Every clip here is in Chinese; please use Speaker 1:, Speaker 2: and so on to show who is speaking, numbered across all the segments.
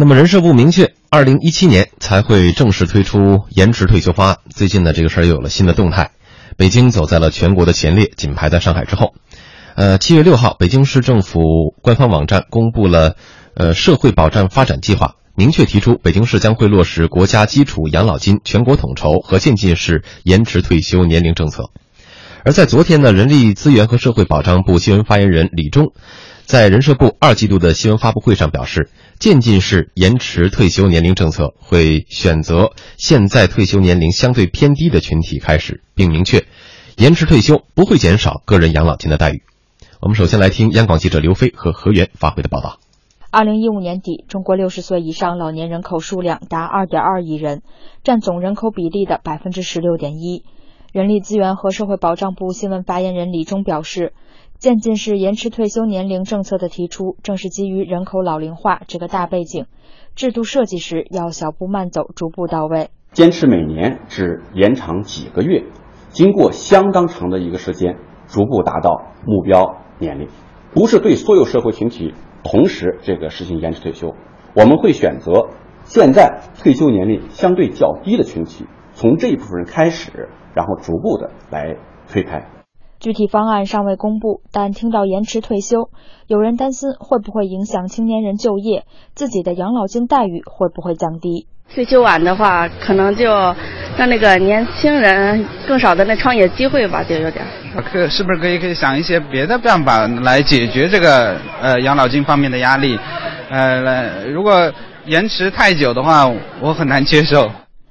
Speaker 1: 那么人社部明确，二零一七年才会正式推出延迟退休方案。最近呢，这个事儿又有了新的动态。北京走在了全国的前列，仅排在上海之后。呃，七月六号，北京市政府官方网站公布了呃社会保障发展计划，明确提出北京市将会落实国家基础养老金全国统筹和渐进式延迟退休年龄政策。而在昨天呢，人力资源和社会保障部新闻发言人李忠。在人社部二季度的新闻发布会上表示，渐进式延迟退休年龄政策会选择现在退休年龄相对偏低的群体开始，并明确，延迟退休不会减少个人养老金的待遇。我们首先来听央广记者刘飞和何源发回的报道。
Speaker 2: 二零一五年底，中国六十岁以上老年人口数量达二点二亿人，占总人口比例的百分之十六点一。人力资源和社会保障部新闻发言人李忠表示。渐进式延迟退休年龄政策的提出，正是基于人口老龄化这个大背景。制度设计时要小步慢走，逐步到位。
Speaker 3: 坚持每年只延长几个月，经过相当长的一个时间，逐步达到目标年龄。不是对所有社会群体同时这个实行延迟退休，我们会选择现在退休年龄相对较低的群体，从这一部分人开始，然后逐步的来推开。
Speaker 2: 具体方案尚未公布，但听到延迟退休，有人担心会不会影响青年人就业，自己的养老金待遇会不会降低？
Speaker 4: 退休晚的话，可能就让那个年轻人更少的那创业机会吧，就有点。
Speaker 5: 可是不是可以可以想一些别的办法来解决这个呃养老金方面的压力？呃，如果延迟太久的话，我很难接受。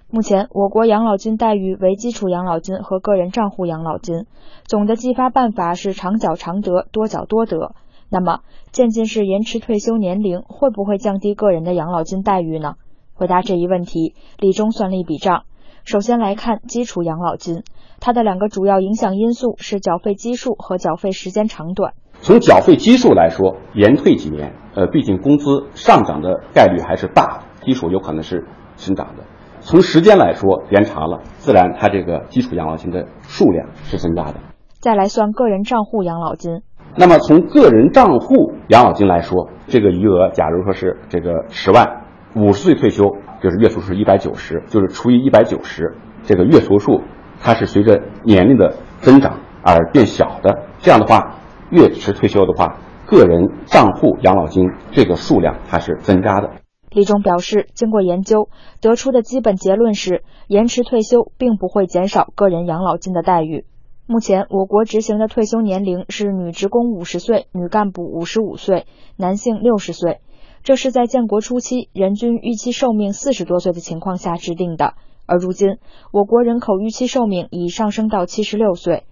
Speaker 2: 目前，我国养老金待遇为基础养老金和个人账户养老金，总的计发办法是长缴长得，多缴多得。那么，渐进式延迟退休年龄会不会降低个人的养老金待遇呢？回答这一问题，李忠算了一笔账。首先来看基础养老金，它的两个主要影响因素是缴费基数和缴费时间长短。
Speaker 3: 从缴费基数来说，延退几年，呃，毕竟工资上涨的概率还是大，基数有可能是增长的。从时间来说，延长了，自然它这个基础养老金的数量是增加的。
Speaker 2: 再来算个人账户养老金，
Speaker 3: 那么从个人账户养老金来说，这个余额，假如说是这个十万，五十岁退休就是月数是一百九十，就是除以一百九十，这个月除数它是随着年龄的增长而变小的。这样的话，越迟退休的话，个人账户养老金这个数量它是增加的。
Speaker 2: 李忠表示，经过研究，得出的基本结论是，延迟退休并不会减少个人养老金的待遇。目前，我国执行的退休年龄是女职工五十岁，女干部五十五岁，男性六十岁。这是在建国初期人均预期寿命四十多岁的情况下制定的，而如今，我国人口预期寿命已上升到七十六岁。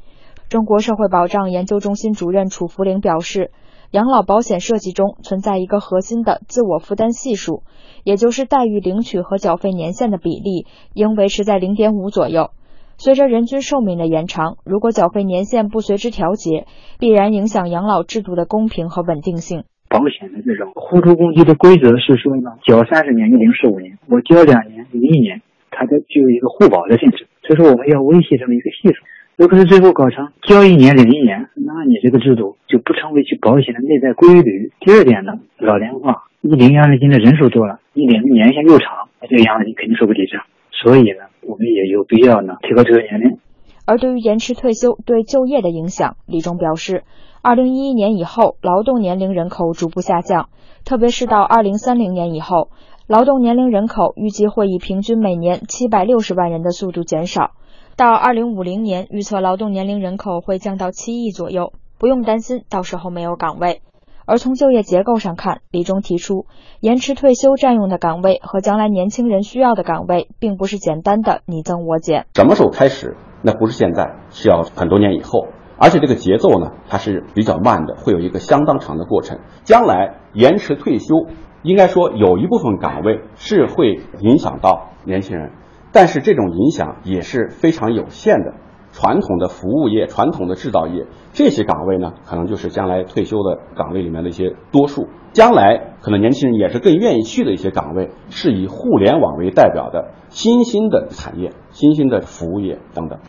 Speaker 2: 中国社会保障研究中心主任楚福玲表示。养老保险设计中存在一个核心的自我负担系数，也就是待遇领取和缴费年限的比例应维持在零点五左右。随着人均寿命的延长，如果缴费年限不随之调节，必然影响养老制度的公平和稳定性。
Speaker 6: 保险的这种互助公积的规则是说呢，缴三十年就领十五年，我交两年领一年，它的具有一个互保的性质。所以说，我们要维系这么一个系数。如果是最后搞成交一年领一年，那你这个制度就不成为去保险的内在规律。第二点呢，老龄化，你领养老金的人数多了，你领的年限又长，那这个养老金肯定收不抵账。所以呢，我们也有必要呢提高退休年龄。
Speaker 2: 而对于延迟退休对就业的影响，李忠表示，二零一一年以后，劳动年龄人口逐步下降，特别是到二零三零年以后，劳动年龄人口预计会以平均每年七百六十万人的速度减少。到二零五零年，预测劳动年龄人口会降到七亿左右，不用担心到时候没有岗位。而从就业结构上看，李忠提出，延迟退休占用的岗位和将来年轻人需要的岗位，并不是简单的你增我减。
Speaker 3: 什么时候开始？那不是现在，是要很多年以后。而且这个节奏呢，它是比较慢的，会有一个相当长的过程。将来延迟退休，应该说有一部分岗位是会影响到年轻人。但是这种影响也是非常有限的。传统的服务业、传统的制造业这些岗位呢，可能就是将来退休的岗位里面的一些多数。将来可能年轻人也是更愿意去的一些岗位，是以互联网为代表的新兴的产业、新兴的服务业等等。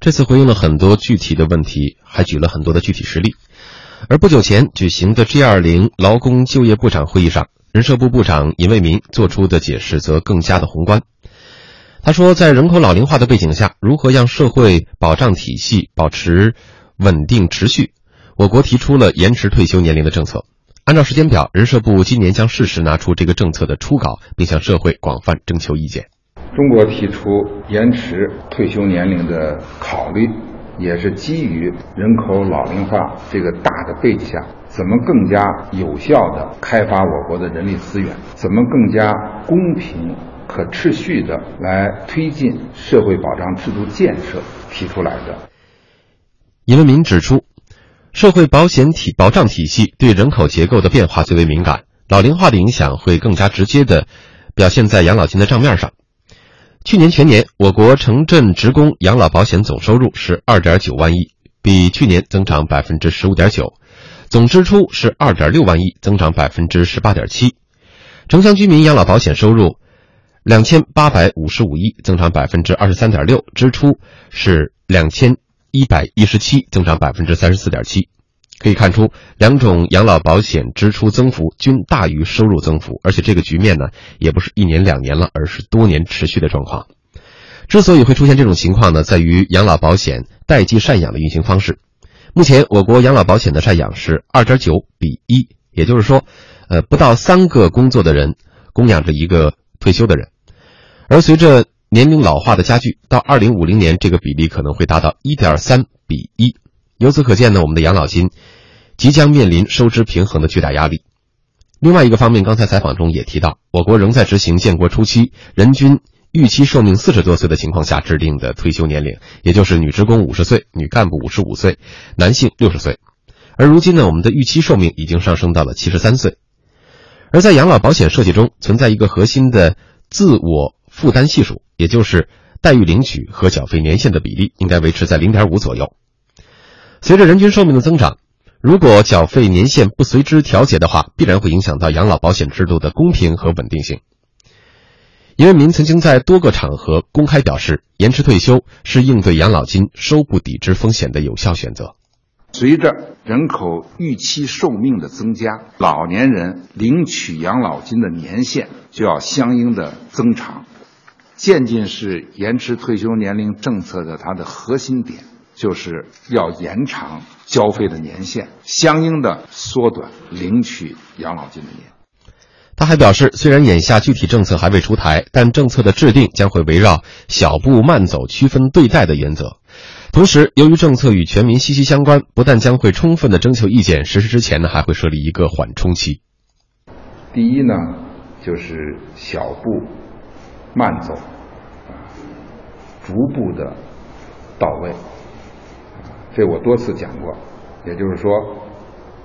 Speaker 1: 这次回应了很多具体的问题，还举了很多的具体实例。而不久前举行的 G20 劳工就业部长会议上。人社部部长尹卫民做出的解释则更加的宏观。他说，在人口老龄化的背景下，如何让社会保障体系保持稳定持续？我国提出了延迟退休年龄的政策。按照时间表，人社部今年将适时拿出这个政策的初稿，并向社会广泛征求意见。
Speaker 7: 中国提出延迟退休年龄的考虑，也是基于人口老龄化这个大的背景下，怎么更加有效地开发我国的人力资源，怎么更加公平、可持续的来推进社会保障制度建设提出来的。
Speaker 1: 尹文民指出，社会保险体保障体系对人口结构的变化最为敏感，老龄化的影响会更加直接地表现在养老金的账面上。去年全年，我国城镇职工养老保险总收入是二点九万亿，比去年增长百分之十五点九；总支出是二点六万亿，增长百分之十八点七。城乡居民养老保险收入两千八百五十五亿，增长百分之二十三点六，支出是两千一百一十七，增长百分之三十四点七。可以看出，两种养老保险支出增幅均大于收入增幅，而且这个局面呢，也不是一年两年了，而是多年持续的状况。之所以会出现这种情况呢，在于养老保险代际赡养的运行方式。目前，我国养老保险的赡养是二点九比一，也就是说，呃，不到三个工作的人供养着一个退休的人。而随着年龄老化的加剧，到二零五零年，这个比例可能会达到一点三比一。由此可见呢，我们的养老金即将面临收支平衡的巨大压力。另外一个方面，刚才采访中也提到，我国仍在执行建国初期人均预期寿命四十多岁的情况下制定的退休年龄，也就是女职工五十岁，女干部五十五岁，男性六十岁。而如今呢，我们的预期寿命已经上升到了七十三岁。而在养老保险设计中，存在一个核心的自我负担系数，也就是待遇领取和缴费年限的比例应该维持在零点五左右。随着人均寿命的增长，如果缴费年限不随之调节的话，必然会影响到养老保险制度的公平和稳定性。尹为民曾经在多个场合公开表示，延迟退休是应对养老金收不抵支风险的有效选择。
Speaker 7: 随着人口预期寿命的增加，老年人领取养老金的年限就要相应的增长。渐进式延迟退休年龄政策的它的核心点。就是要延长交费的年限，相应的缩短领取养老金的年。
Speaker 1: 他还表示，虽然眼下具体政策还未出台，但政策的制定将会围绕小步慢走、区分对待的原则。同时，由于政策与全民息息相关，不但将会充分的征求意见，实施之前呢，还会设立一个缓冲期。
Speaker 7: 第一呢，就是小步慢走，逐步的到位。这我多次讲过，也就是说，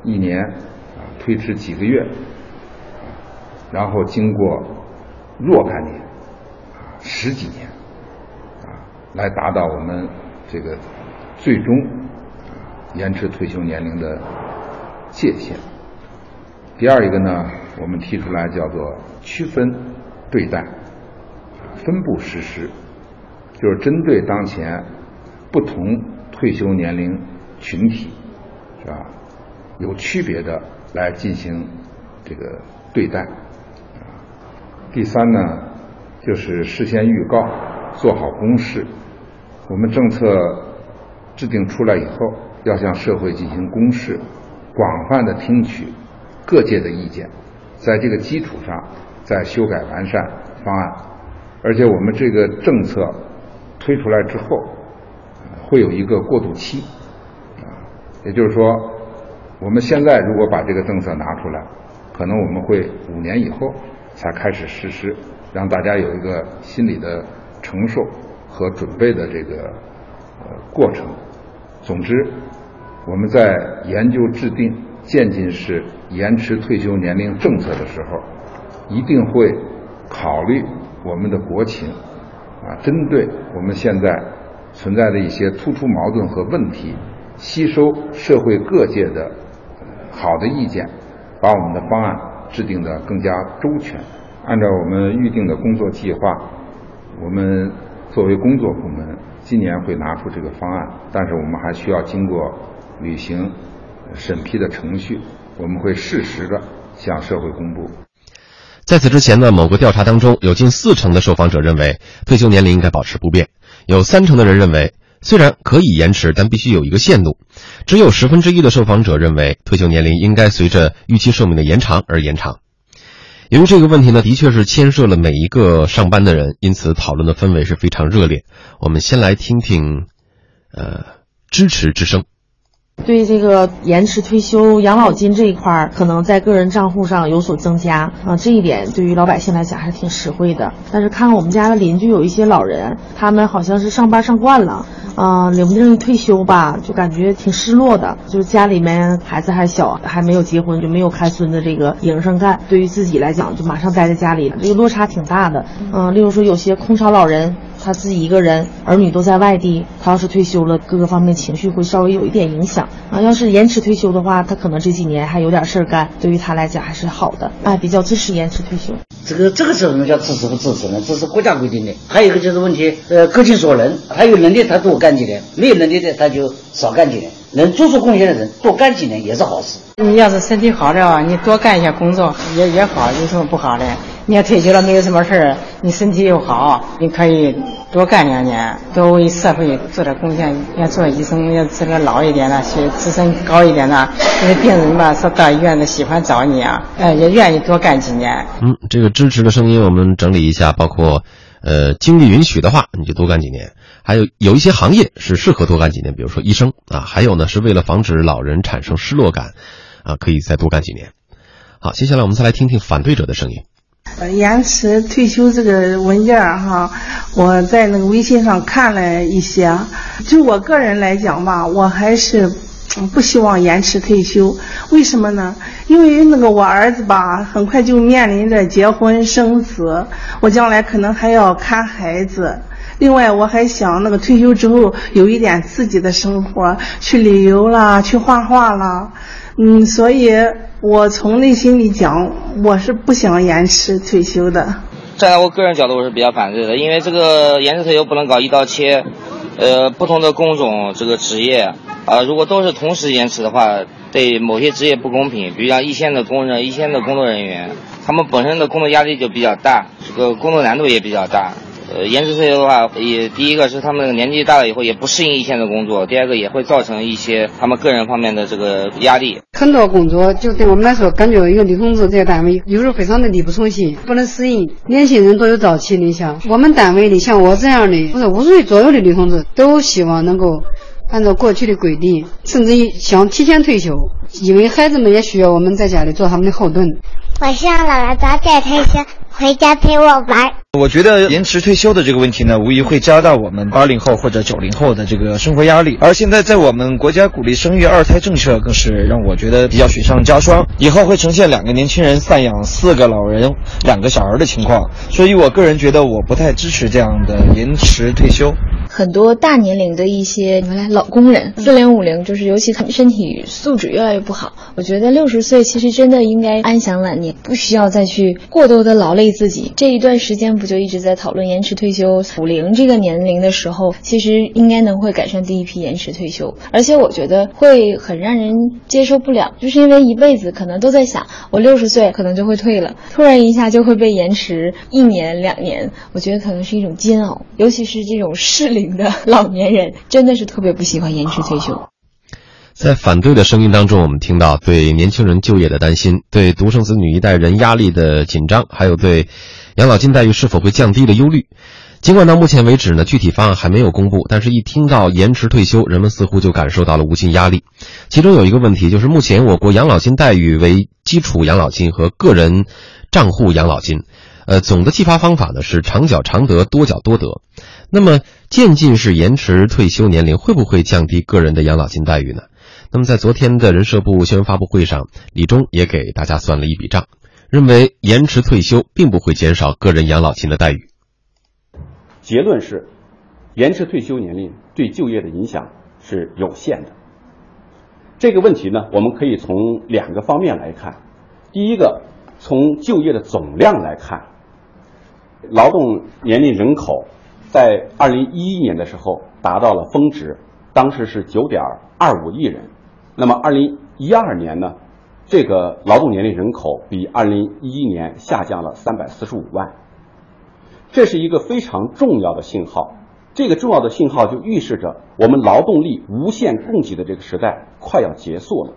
Speaker 7: 一年啊推迟几个月，然后经过若干年十几年啊，来达到我们这个最终延迟退休年龄的界限。第二一个呢，我们提出来叫做区分对待，分步实施，就是针对当前不同。退休年龄群体是吧？有区别的来进行这个对待。第三呢，就是事先预告，做好公示。我们政策制定出来以后，要向社会进行公示，广泛的听取各界的意见，在这个基础上再修改完善方案。而且我们这个政策推出来之后。会有一个过渡期，啊，也就是说，我们现在如果把这个政策拿出来，可能我们会五年以后才开始实施，让大家有一个心理的承受和准备的这个呃过程。总之，我们在研究制定渐进式延迟退休年龄政策的时候，一定会考虑我们的国情，啊，针对我们现在。存在的一些突出矛盾和问题，吸收社会各界的好的意见，把我们的方案制定的更加周全。按照我们预定的工作计划，我们作为工作部门，今年会拿出这个方案，但是我们还需要经过履行审批的程序，我们会适时的向社会公布。
Speaker 1: 在此之前呢，某个调查当中，有近四成的受访者认为退休年龄应该保持不变，有三成的人认为虽然可以延迟，但必须有一个限度，只有十分之一的受访者认为退休年龄应该随着预期寿命的延长而延长。由于这个问题呢，的确是牵涉了每一个上班的人，因此讨论的氛围是非常热烈。我们先来听听，呃，支持之声。
Speaker 8: 对这个延迟退休养老金这一块儿，可能在个人账户上有所增加啊，这一点对于老百姓来讲还是挺实惠的。但是看我们家的邻居有一些老人，他们好像是上班上惯了，啊，领不领退休吧，就感觉挺失落的。就是家里面孩子还小，还没有结婚，就没有看孙子这个营生干，对于自己来讲，就马上待在家里，这个落差挺大的。嗯，例如说有些空巢老人。他自己一个人，儿女都在外地，他要是退休了，各个方面情绪会稍微有一点影响啊。要是延迟退休的话，他可能这几年还有点事儿干，对于他来讲还是好的。哎，比较支持延迟退休。
Speaker 9: 这个这个是什么叫支持不支持呢？这是国家规定的。还有一个就是问题，呃，各尽所能，他有能力他多干几年，没有能力的他就少干几年。能做出贡献的人多干几年也是好事。
Speaker 10: 你要是身体好了，你多干一些工作也也好，有什么不好的？你要退休了没有什么事儿，你身体又好，你可以多干两年，多为社会做点贡献。要做医生，要这个老一点的，学资深高一点的，因为病人吧，说到医院的喜欢找你啊，哎，也愿意多干几年。
Speaker 1: 嗯，这个支持的声音我们整理一下，包括，呃，经济允许的话，你就多干几年。还有有一些行业是适合多干几年，比如说医生啊，还有呢是为了防止老人产生失落感，啊，可以再多干几年。好，接下来我们再来听听反对者的声音。
Speaker 11: 呃，延迟退休这个文件儿哈，我在那个微信上看了一些。就我个人来讲吧，我还是不希望延迟退休。为什么呢？因为那个我儿子吧，很快就面临着结婚生子，我将来可能还要看孩子。另外，我还想那个退休之后有一点自己的生活，去旅游啦，去画画啦。嗯，所以。我从内心里讲，我是不想延迟退休的。
Speaker 12: 站在我个人角度，我是比较反对的，因为这个延迟退休不能搞一刀切。呃，不同的工种，这个职业啊，如果都是同时延迟的话，对某些职业不公平。比如像一线的工人、一线的工作人员，他们本身的工作压力就比较大，这个工作难度也比较大。呃，延迟退休的话，也第一个是他们年纪大了以后也不适应一线的工作，第二个也会造成一些他们个人方面的这个压力。
Speaker 10: 很多工作就对我们来说，感觉一个女同志在单位有时候非常的力不从心，不能适应。年轻人都有早期理想，我们单位里像我这样的，不是五十岁左右的女同志，都希望能够按照过去的规定，甚至于想提前退休，因为孩子们也需要我们在家里做他们的后盾。
Speaker 13: 我希望姥姥早点退休，回家陪我玩。
Speaker 14: 我觉得延迟退休的这个问题呢，无疑会加大我们八零后或者九零后的这个生活压力。而现在在我们国家鼓励生育二胎政策，更是让我觉得比较雪上加霜。以后会呈现两个年轻人赡养四个老人、两个小孩的情况。所以我个人觉得，我不太支持这样的延迟退休。
Speaker 15: 很多大年龄的一些原来老工人，四零五零，就是尤其他们身体素质越来越不好。我觉得六十岁其实真的应该安享晚年，不需要再去过多的劳累自己。这一段时间。不就一直在讨论延迟退休五零这个年龄的时候，其实应该能会改善第一批延迟退休，而且我觉得会很让人接受不了，就是因为一辈子可能都在想，我六十岁可能就会退了，突然一下就会被延迟一年两年，我觉得可能是一种煎熬，尤其是这种适龄的老年人，真的是特别不喜欢延迟退休。
Speaker 1: 在反对的声音当中，我们听到对年轻人就业的担心，对独生子女一代人压力的紧张，还有对。养老金待遇是否会降低的忧虑，尽管到目前为止呢，具体方案还没有公布，但是一听到延迟退休，人们似乎就感受到了无尽压力。其中有一个问题就是，目前我国养老金待遇为基础养老金和个人账户养老金，呃，总的计发方法呢是长缴长得，多缴多得。那么渐进式延迟退休年龄会不会降低个人的养老金待遇呢？那么在昨天的人社部新闻发布会上，李忠也给大家算了一笔账。认为延迟退休并不会减少个人养老金的待遇。
Speaker 3: 结论是，延迟退休年龄对就业的影响是有限的。这个问题呢，我们可以从两个方面来看。第一个，从就业的总量来看，劳动年龄人口在二零一一年的时候达到了峰值，当时是九点二五亿人。那么二零一二年呢？这个劳动年龄人口比二零一一年下降了三百四十五万，这是一个非常重要的信号。这个重要的信号就预示着我们劳动力无限供给的这个时代快要结束了。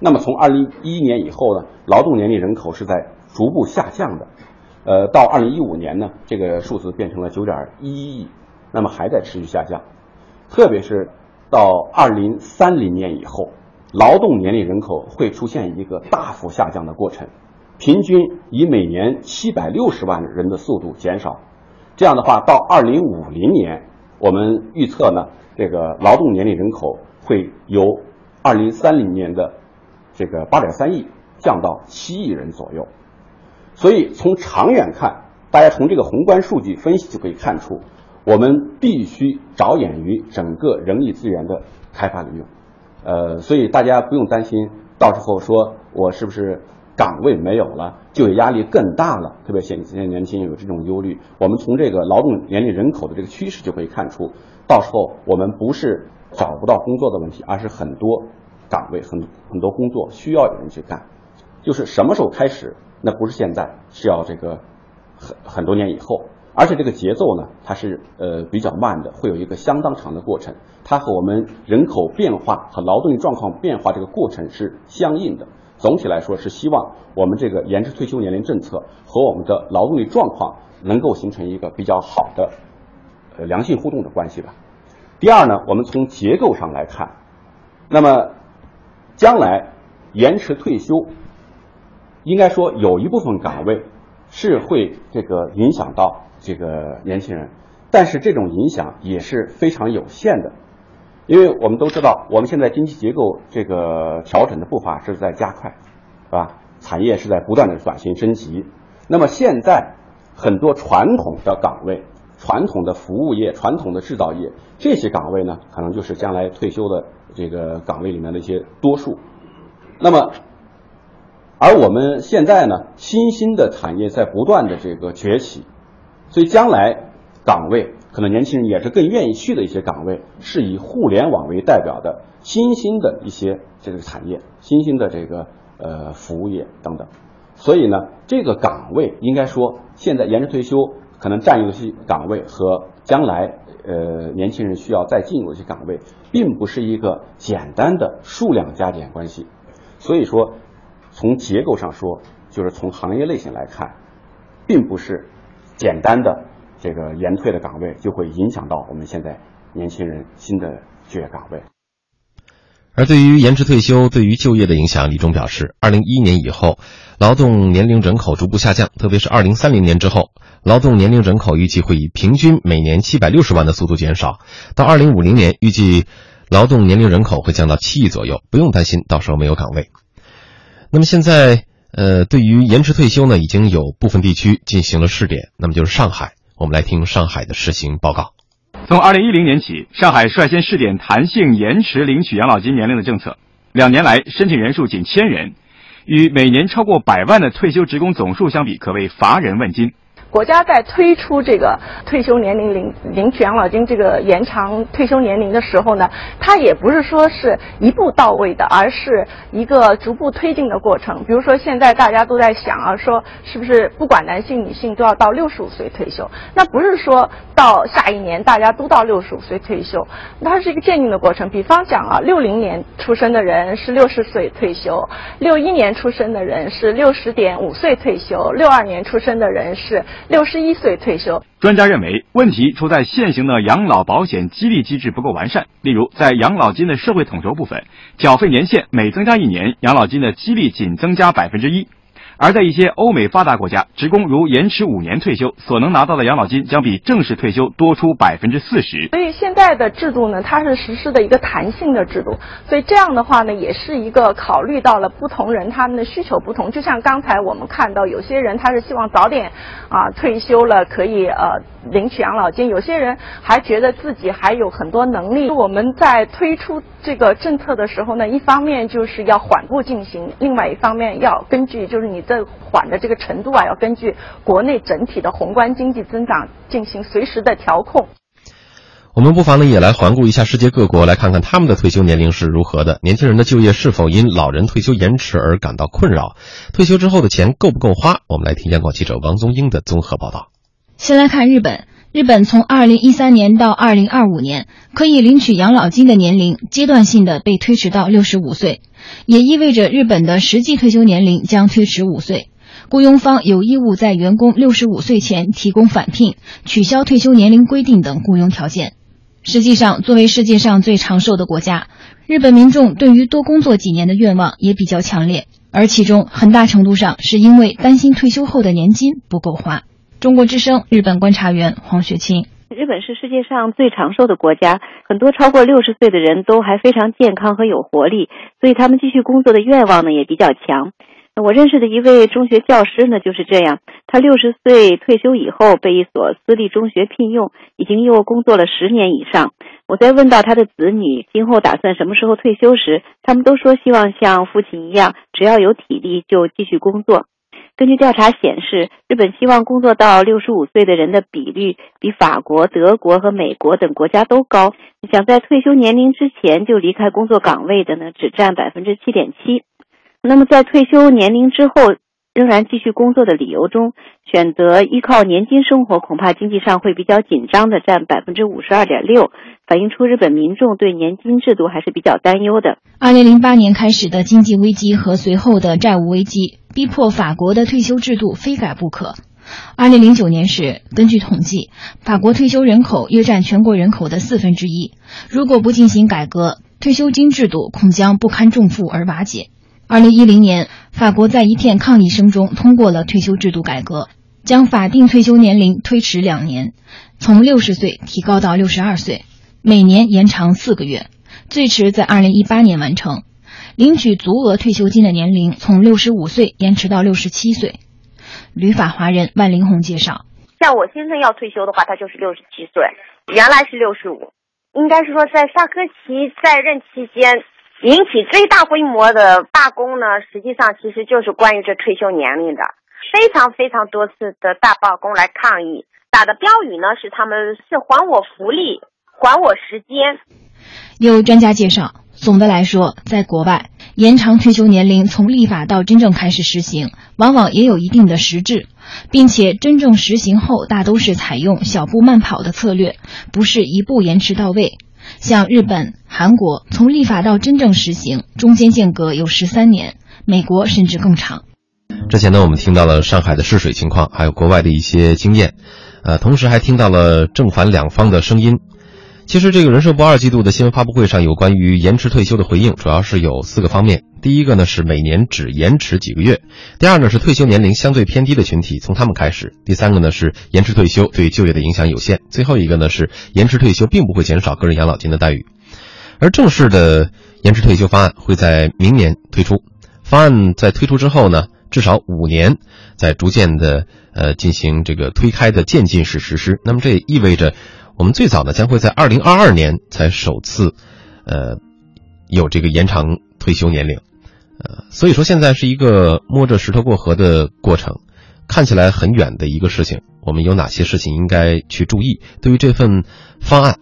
Speaker 3: 那么从二零一一年以后呢，劳动年龄人口是在逐步下降的，呃，到二零一五年呢，这个数字变成了九点一亿，那么还在持续下降，特别是到二零三零年以后。劳动年龄人口会出现一个大幅下降的过程，平均以每年七百六十万人的速度减少。这样的话，到二零五零年，我们预测呢，这个劳动年龄人口会由二零三零年的这个八点三亿降到七亿人左右。所以从长远看，大家从这个宏观数据分析就可以看出，我们必须着眼于整个人力资源的开发利用。呃，所以大家不用担心，到时候说我是不是岗位没有了，就业压力更大了。特别现现在年轻人有这种忧虑，我们从这个劳动年龄人口的这个趋势就可以看出，到时候我们不是找不到工作的问题，而是很多岗位很很多工作需要有人去干。就是什么时候开始，那不是现在，是要这个很很多年以后。而且这个节奏呢，它是呃比较慢的，会有一个相当长的过程。它和我们人口变化和劳动力状况变化这个过程是相应的。总体来说，是希望我们这个延迟退休年龄政策和我们的劳动力状况能够形成一个比较好的呃良性互动的关系吧。第二呢，我们从结构上来看，那么将来延迟退休，应该说有一部分岗位是会这个影响到。这个年轻人，但是这种影响也是非常有限的，因为我们都知道，我们现在经济结构这个调整的步伐是在加快，是吧？产业是在不断的转型升级。那么现在很多传统的岗位、传统的服务业、传统的制造业这些岗位呢，可能就是将来退休的这个岗位里面的一些多数。那么，而我们现在呢，新兴的产业在不断的这个崛起。所以将来岗位可能年轻人也是更愿意去的一些岗位，是以互联网为代表的新兴的一些这个产业、新兴的这个呃服务业等等。所以呢，这个岗位应该说现在延迟退休可能占有些岗位和将来呃年轻人需要再进入一些岗位，并不是一个简单的数量加减关系。所以说，从结构上说，就是从行业类型来看，并不是。简单的这个延退的岗位，就会影响到我们现在年轻人新的就业岗位。
Speaker 1: 而对于延迟退休对于就业的影响，李忠表示，二零一一年以后，劳动年龄人口逐步下降，特别是二零三零年之后，劳动年龄人口预计会以平均每年七百六十万的速度减少，到二零五零年，预计劳动年龄人口会降到七亿左右，不用担心到时候没有岗位。那么现在。呃，对于延迟退休呢，已经有部分地区进行了试点，那么就是上海。我们来听上海的实行报告。
Speaker 16: 从二零一零年起，上海率先试点弹性延迟领取养老金年龄的政策，两年来申请人数仅千人，与每年超过百万的退休职工总数相比，可谓乏人问津。
Speaker 17: 国家在推出这个退休年龄领领取养老金这个延长退休年龄的时候呢，它也不是说是一步到位的，而是一个逐步推进的过程。比如说现在大家都在想啊，说是不是不管男性女性都要到六十五岁退休？那不是说到下一年大家都到六十五岁退休，它是一个渐进的过程。比方讲啊，六零年出生的人是六十岁退休，六一年出生的人是六十点五岁退休，六二年出生的人是。六十一岁退休，
Speaker 16: 专家认为问题出在现行的养老保险激励机制不够完善。例如，在养老金的社会统筹部分，缴费年限每增加一年，养老金的激励仅增加百分之一。而在一些欧美发达国家，职工如延迟五年退休，所能拿到的养老金将比正式退休多出百分之四十。
Speaker 17: 所以现在的制度呢，它是实施的一个弹性的制度，所以这样的话呢，也是一个考虑到了不同人他们的需求不同。就像刚才我们看到，有些人他是希望早点啊退休了，可以呃领取养老金；有些人还觉得自己还有很多能力。我们在推出这个政策的时候呢，一方面就是要缓步进行，另外一方面要根据就是你。这缓的这个程度啊，要根据国内整体的宏观经济增长进行随时的调控。
Speaker 1: 我们不妨呢也来环顾一下世界各国，来看看他们的退休年龄是如何的，年轻人的就业是否因老人退休延迟而感到困扰，退休之后的钱够不够花？我们来听央广记者王宗英的综合报道。
Speaker 18: 先来看日本，日本从二零一三年到二零二五年可以领取养老金的年龄阶段性的被推迟到六十五岁，也意味着日本的实际退休年龄将推迟五岁。雇佣方有义务在员工六十五岁前提供返聘、取消退休年龄规定等雇佣条件。实际上，作为世界上最长寿的国家，日本民众对于多工作几年的愿望也比较强烈，而其中很大程度上是因为担心退休后的年金不够花。中国之声日本观察员黄雪清：
Speaker 19: 日本是世界上最长寿的国家，很多超过六十岁的人都还非常健康和有活力，所以他们继续工作的愿望呢也比较强。我认识的一位中学教师呢就是这样，他六十岁退休以后被一所私立中学聘用，已经又工作了十年以上。我在问到他的子女今后打算什么时候退休时，他们都说希望像父亲一样，只要有体力就继续工作。根据调查显示，日本希望工作到六十五岁的人的比率比法国、德国和美国等国家都高。想在退休年龄之前就离开工作岗位的呢，只占百分之七点七。那么，在退休年龄之后仍然继续工作的理由中，选择依靠年金生活，恐怕经济上会比较紧张的，占百分之五十二点六，反映出日本民众对年金制度还是比较担忧的。
Speaker 18: 二零零八年开始的经济危机和随后的债务危机，逼迫法国的退休制度非改不可。二零零九年时，根据统计，法国退休人口约占全国人口的四分之一，如果不进行改革，退休金制度恐将不堪重负而瓦解。二零一零年，法国在一片抗议声中通过了退休制度改革，将法定退休年龄推迟两年，从六十岁提高到六十二岁，每年延长四个月，最迟在二零一八年完成。领取足额退休金的年龄从六十五岁延迟到六十七岁。旅法华人万林红介绍：
Speaker 20: 像我先生要退休的话，他就是六十七岁，原来是六十五，应该是说在萨科齐在任期间。引起最大规模的罢工呢，实际上其实就是关于这退休年龄的，非常非常多次的大罢工来抗议，打的标语呢是他们是还我福利，还我时间。
Speaker 18: 有专家介绍，总的来说，在国外延长退休年龄从立法到真正开始实行，往往也有一定的实质，并且真正实行后大都是采用小步慢跑的策略，不是一步延迟到位。像日本、韩国，从立法到真正实行，中间间隔有十三年；美国甚至更长。
Speaker 1: 之前呢，我们听到了上海的试水情况，还有国外的一些经验，呃，同时还听到了正反两方的声音。其实，这个人社部二季度的新闻发布会上有关于延迟退休的回应，主要是有四个方面。第一个呢是每年只延迟几个月；第二呢是退休年龄相对偏低的群体从他们开始；第三个呢是延迟退休对就业的影响有限；最后一个呢是延迟退休并不会减少个人养老金的待遇。而正式的延迟退休方案会在明年推出。方案在推出之后呢，至少五年在逐渐的呃进行这个推开的渐进式实施。那么这也意味着。我们最早呢将会在二零二二年才首次，呃，有这个延长退休年龄，呃，所以说现在是一个摸着石头过河的过程，看起来很远的一个事情。我们有哪些事情应该去注意？对于这份方案，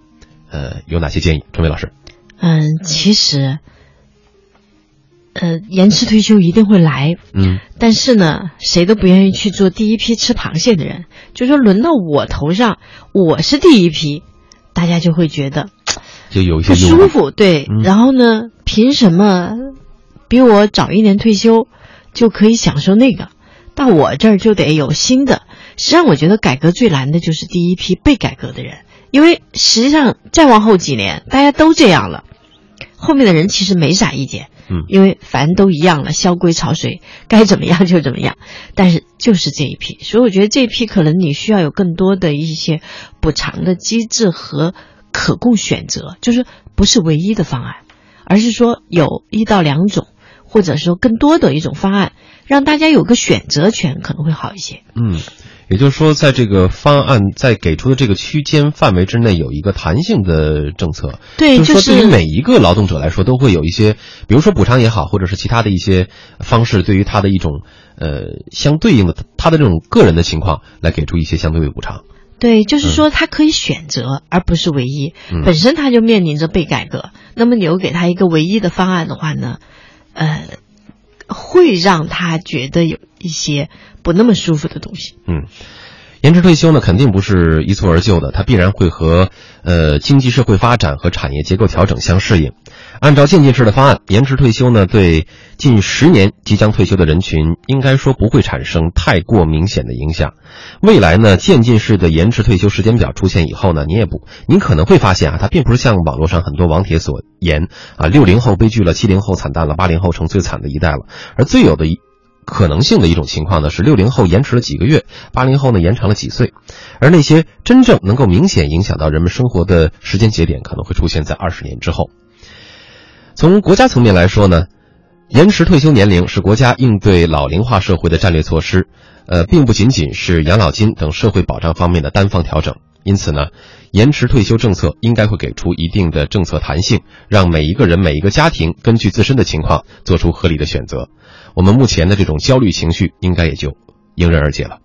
Speaker 1: 呃，有哪些建议？春梅老师，
Speaker 21: 嗯，其实。呃，延迟退休一定会来，
Speaker 1: 嗯，
Speaker 21: 但是呢，谁都不愿意去做第一批吃螃蟹的人。就说轮到我头上，我是第一批，大家就会觉得
Speaker 1: 就有一些
Speaker 21: 不舒服，对。然后呢，凭什么比我早一年退休就可以享受那个？到我这儿就得有新的。实际上，我觉得改革最难的就是第一批被改革的人，因为实际上再往后几年，大家都这样了，后面的人其实没啥意见。
Speaker 1: 嗯，
Speaker 21: 因为反正都一样了，萧规潮水，该怎么样就怎么样。但是就是这一批，所以我觉得这一批可能你需要有更多的一些补偿的机制和可供选择，就是不是唯一的方案，而是说有一到两种，或者说更多的一种方案，让大家有个选择权，可能会好一些。
Speaker 1: 嗯。也就是说，在这个方案在给出的这个区间范围之内，有一个弹性的政策。
Speaker 21: 对，
Speaker 1: 就是说，对于每一个劳动者来说，都会有一些，比如说补偿也好，或者是其他的一些方式，对于他的一种呃相对应的他的这种个人的情况，来给出一些相对的补偿。
Speaker 21: 对，就是说他可以选择，而不是唯一。
Speaker 1: 嗯
Speaker 21: 本身他就面临着被改革，那么你又给他一个唯一的方案的话呢，呃，会让他觉得有一些不那么舒服的东西。
Speaker 1: 嗯，延迟退休呢，肯定不是一蹴而就的，它必然会和呃经济社会发展和产业结构调整相适应。按照渐进式的方案，延迟退休呢，对近十年即将退休的人群，应该说不会产生太过明显的影响。未来呢，渐进式的延迟退休时间表出现以后呢，你也不，您可能会发现啊，它并不是像网络上很多网帖所言啊，六零后悲剧了，七零后惨淡了，八零后成最惨的一代了，而最有的一。可能性的一种情况呢，是六零后延迟了几个月，八零后呢延长了几岁，而那些真正能够明显影响到人们生活的时间节点，可能会出现在二十年之后。从国家层面来说呢，延迟退休年龄是国家应对老龄化社会的战略措施，呃，并不仅仅是养老金等社会保障方面的单方调整。因此呢，延迟退休政策应该会给出一定的政策弹性，让每一个人、每一个家庭根据自身的情况做出合理的选择。我们目前的这种焦虑情绪，应该也就迎刃而解了。